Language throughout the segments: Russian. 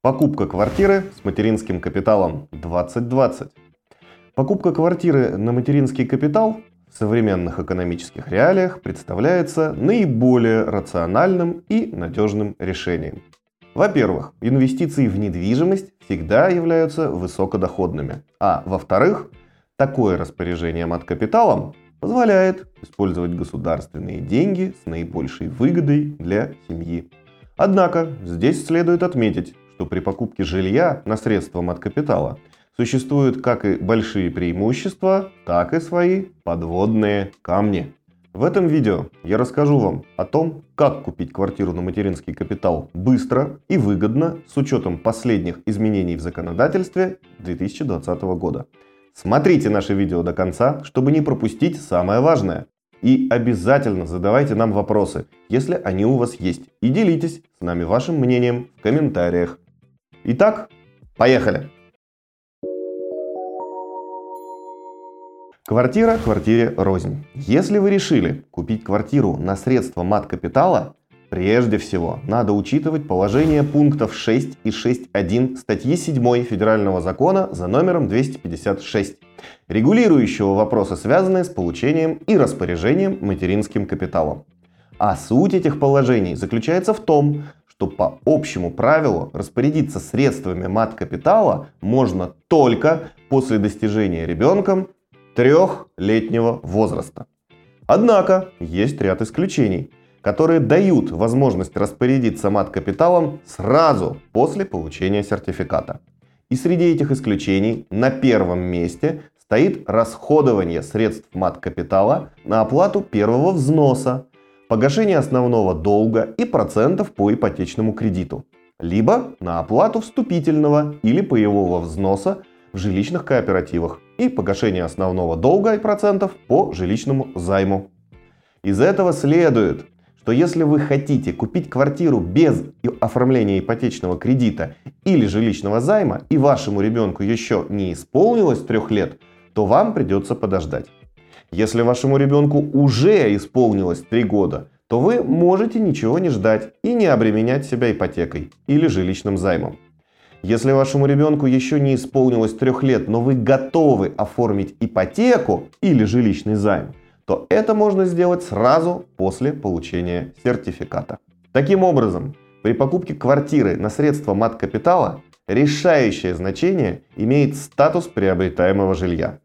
Покупка квартиры с материнским капиталом 2020. Покупка квартиры на материнский капитал в современных экономических реалиях представляется наиболее рациональным и надежным решением. Во-первых, инвестиции в недвижимость всегда являются высокодоходными. А во-вторых, такое распоряжение мат-капиталом позволяет использовать государственные деньги с наибольшей выгодой для семьи. Однако здесь следует отметить, что при покупке жилья на средства мат-капитала существуют как и большие преимущества, так и свои подводные камни. В этом видео я расскажу вам о том, как купить квартиру на материнский капитал быстро и выгодно с учетом последних изменений в законодательстве 2020 года. Смотрите наше видео до конца, чтобы не пропустить самое важное. И обязательно задавайте нам вопросы, если они у вас есть. И делитесь с нами вашим мнением в комментариях. Итак, поехали! Квартира квартире рознь. Если вы решили купить квартиру на средства мат-капитала, Прежде всего, надо учитывать положение пунктов 6 и 6.1 статьи 7 Федерального закона за номером 256, регулирующего вопросы, связанные с получением и распоряжением материнским капиталом. А суть этих положений заключается в том, что по общему правилу распорядиться средствами мат-капитала можно только после достижения ребенком трехлетнего возраста. Однако есть ряд исключений – которые дают возможность распорядиться мат-капиталом сразу после получения сертификата. И среди этих исключений на первом месте стоит расходование средств мат-капитала на оплату первого взноса, погашение основного долга и процентов по ипотечному кредиту, либо на оплату вступительного или паевого взноса в жилищных кооперативах и погашение основного долга и процентов по жилищному займу. Из этого следует, что если вы хотите купить квартиру без оформления ипотечного кредита или жилищного займа и вашему ребенку еще не исполнилось трех лет, то вам придется подождать. Если вашему ребенку уже исполнилось три года, то вы можете ничего не ждать и не обременять себя ипотекой или жилищным займом. Если вашему ребенку еще не исполнилось трех лет, но вы готовы оформить ипотеку или жилищный займ, то это можно сделать сразу после получения сертификата. Таким образом, при покупке квартиры на средства мат-капитала решающее значение имеет статус приобретаемого жилья.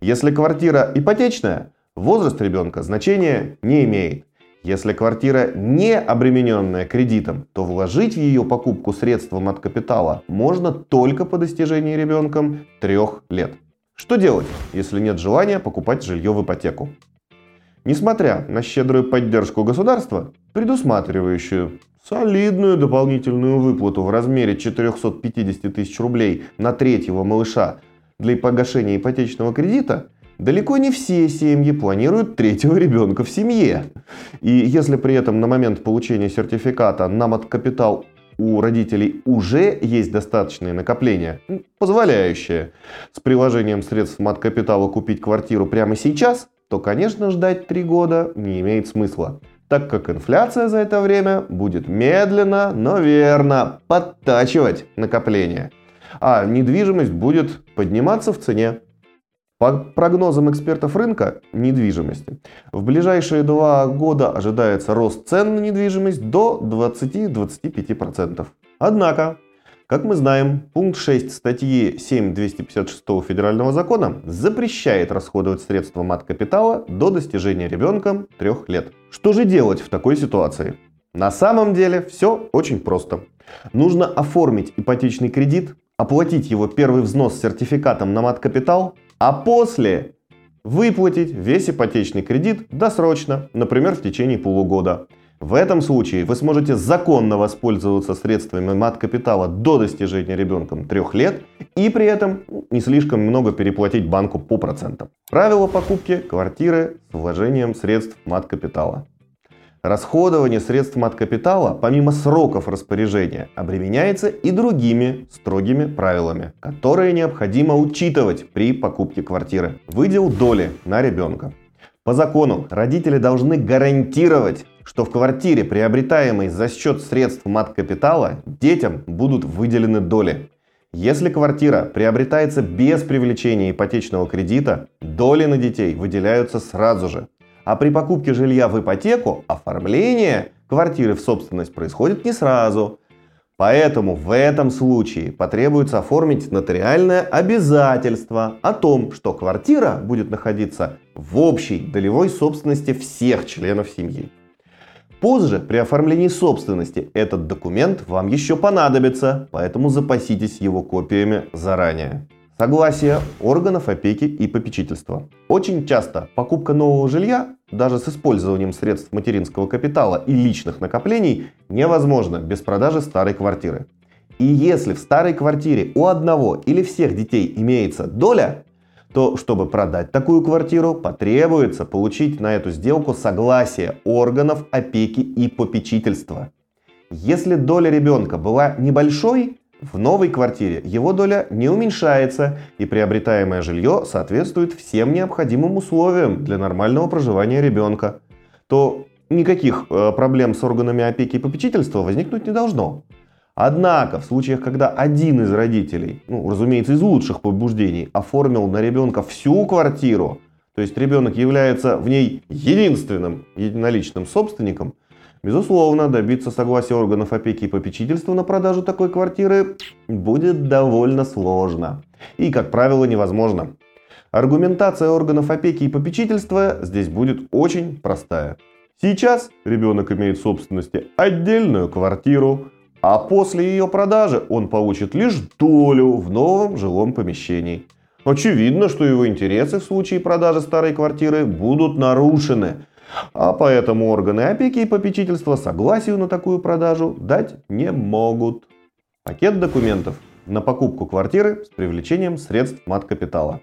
Если квартира ипотечная, возраст ребенка значения не имеет. Если квартира не обремененная кредитом, то вложить в ее покупку средства от капитала можно только по достижении ребенком трех лет. Что делать, если нет желания покупать жилье в ипотеку? Несмотря на щедрую поддержку государства, предусматривающую солидную дополнительную выплату в размере 450 тысяч рублей на третьего малыша для погашения ипотечного кредита, далеко не все семьи планируют третьего ребенка в семье. И если при этом на момент получения сертификата на капитал у родителей уже есть достаточные накопления, позволяющие с приложением средств мат-капитала купить квартиру прямо сейчас, то, конечно, ждать три года не имеет смысла, так как инфляция за это время будет медленно, но верно подтачивать накопление, а недвижимость будет подниматься в цене. По прогнозам экспертов рынка недвижимости, в ближайшие два года ожидается рост цен на недвижимость до 20-25%. Однако как мы знаем, пункт 6 статьи 7.256 Федерального закона запрещает расходовать средства мат-капитала до достижения ребенком трех лет. Что же делать в такой ситуации? На самом деле все очень просто. Нужно оформить ипотечный кредит, оплатить его первый взнос с сертификатом на мат-капитал, а после выплатить весь ипотечный кредит досрочно, например, в течение полугода. В этом случае вы сможете законно воспользоваться средствами мат-капитала до достижения ребенком трех лет и при этом не слишком много переплатить банку по процентам. Правило покупки квартиры с вложением средств мат-капитала. Расходование средств мат-капитала, помимо сроков распоряжения, обременяется и другими строгими правилами, которые необходимо учитывать при покупке квартиры. Выдел доли на ребенка. По закону родители должны гарантировать, что в квартире, приобретаемой за счет средств мат-капитала, детям будут выделены доли. Если квартира приобретается без привлечения ипотечного кредита, доли на детей выделяются сразу же. А при покупке жилья в ипотеку оформление квартиры в собственность происходит не сразу. Поэтому в этом случае потребуется оформить нотариальное обязательство о том, что квартира будет находиться в общей долевой собственности всех членов семьи. Позже при оформлении собственности этот документ вам еще понадобится, поэтому запаситесь его копиями заранее. Согласие органов опеки и попечительства. Очень часто покупка нового жилья, даже с использованием средств материнского капитала и личных накоплений, невозможна без продажи старой квартиры. И если в старой квартире у одного или всех детей имеется доля, то чтобы продать такую квартиру, потребуется получить на эту сделку согласие органов опеки и попечительства. Если доля ребенка была небольшой, в новой квартире его доля не уменьшается и приобретаемое жилье соответствует всем необходимым условиям для нормального проживания ребенка, то никаких э, проблем с органами опеки и попечительства возникнуть не должно. Однако в случаях, когда один из родителей, ну, разумеется, из лучших побуждений, оформил на ребенка всю квартиру, то есть ребенок является в ней единственным единоличным собственником, безусловно, добиться согласия органов опеки и попечительства на продажу такой квартиры будет довольно сложно. И, как правило, невозможно. Аргументация органов опеки и попечительства здесь будет очень простая. Сейчас ребенок имеет в собственности отдельную квартиру, а после ее продажи он получит лишь долю в новом жилом помещении. Очевидно, что его интересы в случае продажи старой квартиры будут нарушены, а поэтому органы опеки и попечительства согласию на такую продажу дать не могут. Пакет документов на покупку квартиры с привлечением средств мат-капитала.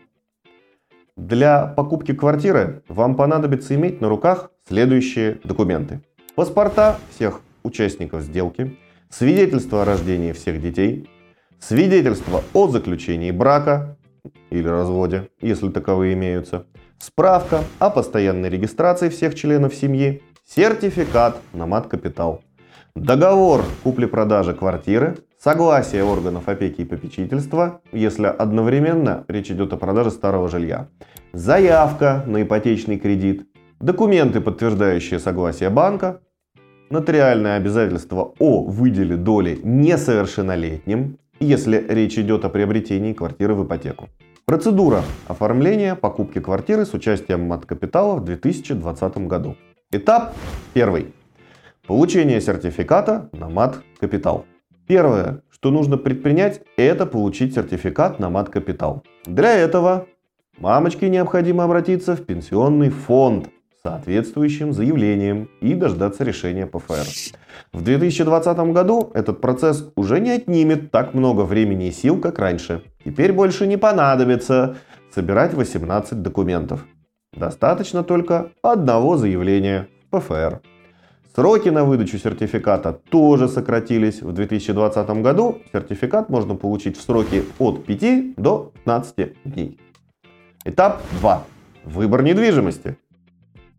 Для покупки квартиры вам понадобится иметь на руках следующие документы. Паспорта всех участников сделки, свидетельство о рождении всех детей, свидетельство о заключении брака или разводе, если таковые имеются, справка о постоянной регистрации всех членов семьи, сертификат на мат-капитал, договор купли-продажи квартиры, согласие органов опеки и попечительства, если одновременно речь идет о продаже старого жилья, заявка на ипотечный кредит, документы, подтверждающие согласие банка, нотариальное обязательство о выделе доли несовершеннолетним, если речь идет о приобретении квартиры в ипотеку. Процедура оформления покупки квартиры с участием мат-капитала в 2020 году. Этап первый. Получение сертификата на мат-капитал. Первое, что нужно предпринять, это получить сертификат на мат-капитал. Для этого мамочке необходимо обратиться в пенсионный фонд соответствующим заявлением и дождаться решения ПФР. В 2020 году этот процесс уже не отнимет так много времени и сил, как раньше. Теперь больше не понадобится собирать 18 документов. Достаточно только одного заявления ПФР. Сроки на выдачу сертификата тоже сократились. В 2020 году сертификат можно получить в сроки от 5 до 15 дней. Этап 2. Выбор недвижимости.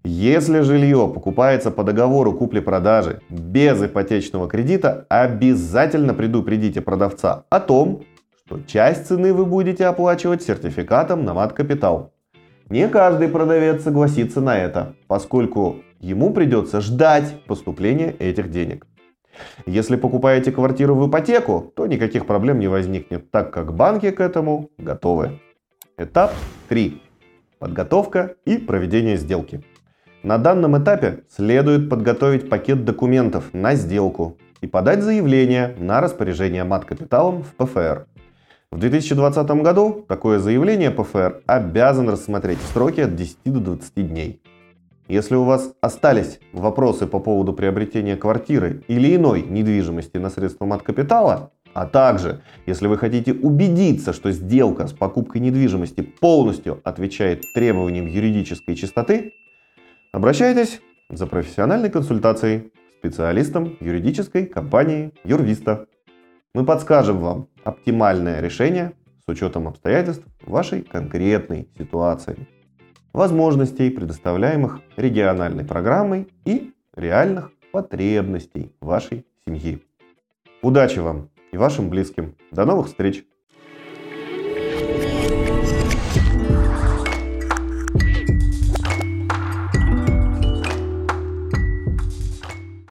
Если жилье покупается по договору купли-продажи без ипотечного кредита, обязательно предупредите продавца о том, что часть цены вы будете оплачивать сертификатом на мат-капитал. Не каждый продавец согласится на это, поскольку ему придется ждать поступления этих денег. Если покупаете квартиру в ипотеку, то никаких проблем не возникнет, так как банки к этому готовы. Этап 3. Подготовка и проведение сделки. На данном этапе следует подготовить пакет документов на сделку и подать заявление на распоряжение мат-капиталом в ПФР. В 2020 году такое заявление ПФР обязан рассмотреть в сроке от 10 до 20 дней. Если у вас остались вопросы по поводу приобретения квартиры или иной недвижимости на средства мат-капитала, а также, если вы хотите убедиться, что сделка с покупкой недвижимости полностью отвечает требованиям юридической чистоты, Обращайтесь за профессиональной консультацией специалистом юридической компании Юрвиста. Мы подскажем вам оптимальное решение с учетом обстоятельств вашей конкретной ситуации, возможностей, предоставляемых региональной программой и реальных потребностей вашей семьи. Удачи вам и вашим близким. До новых встреч!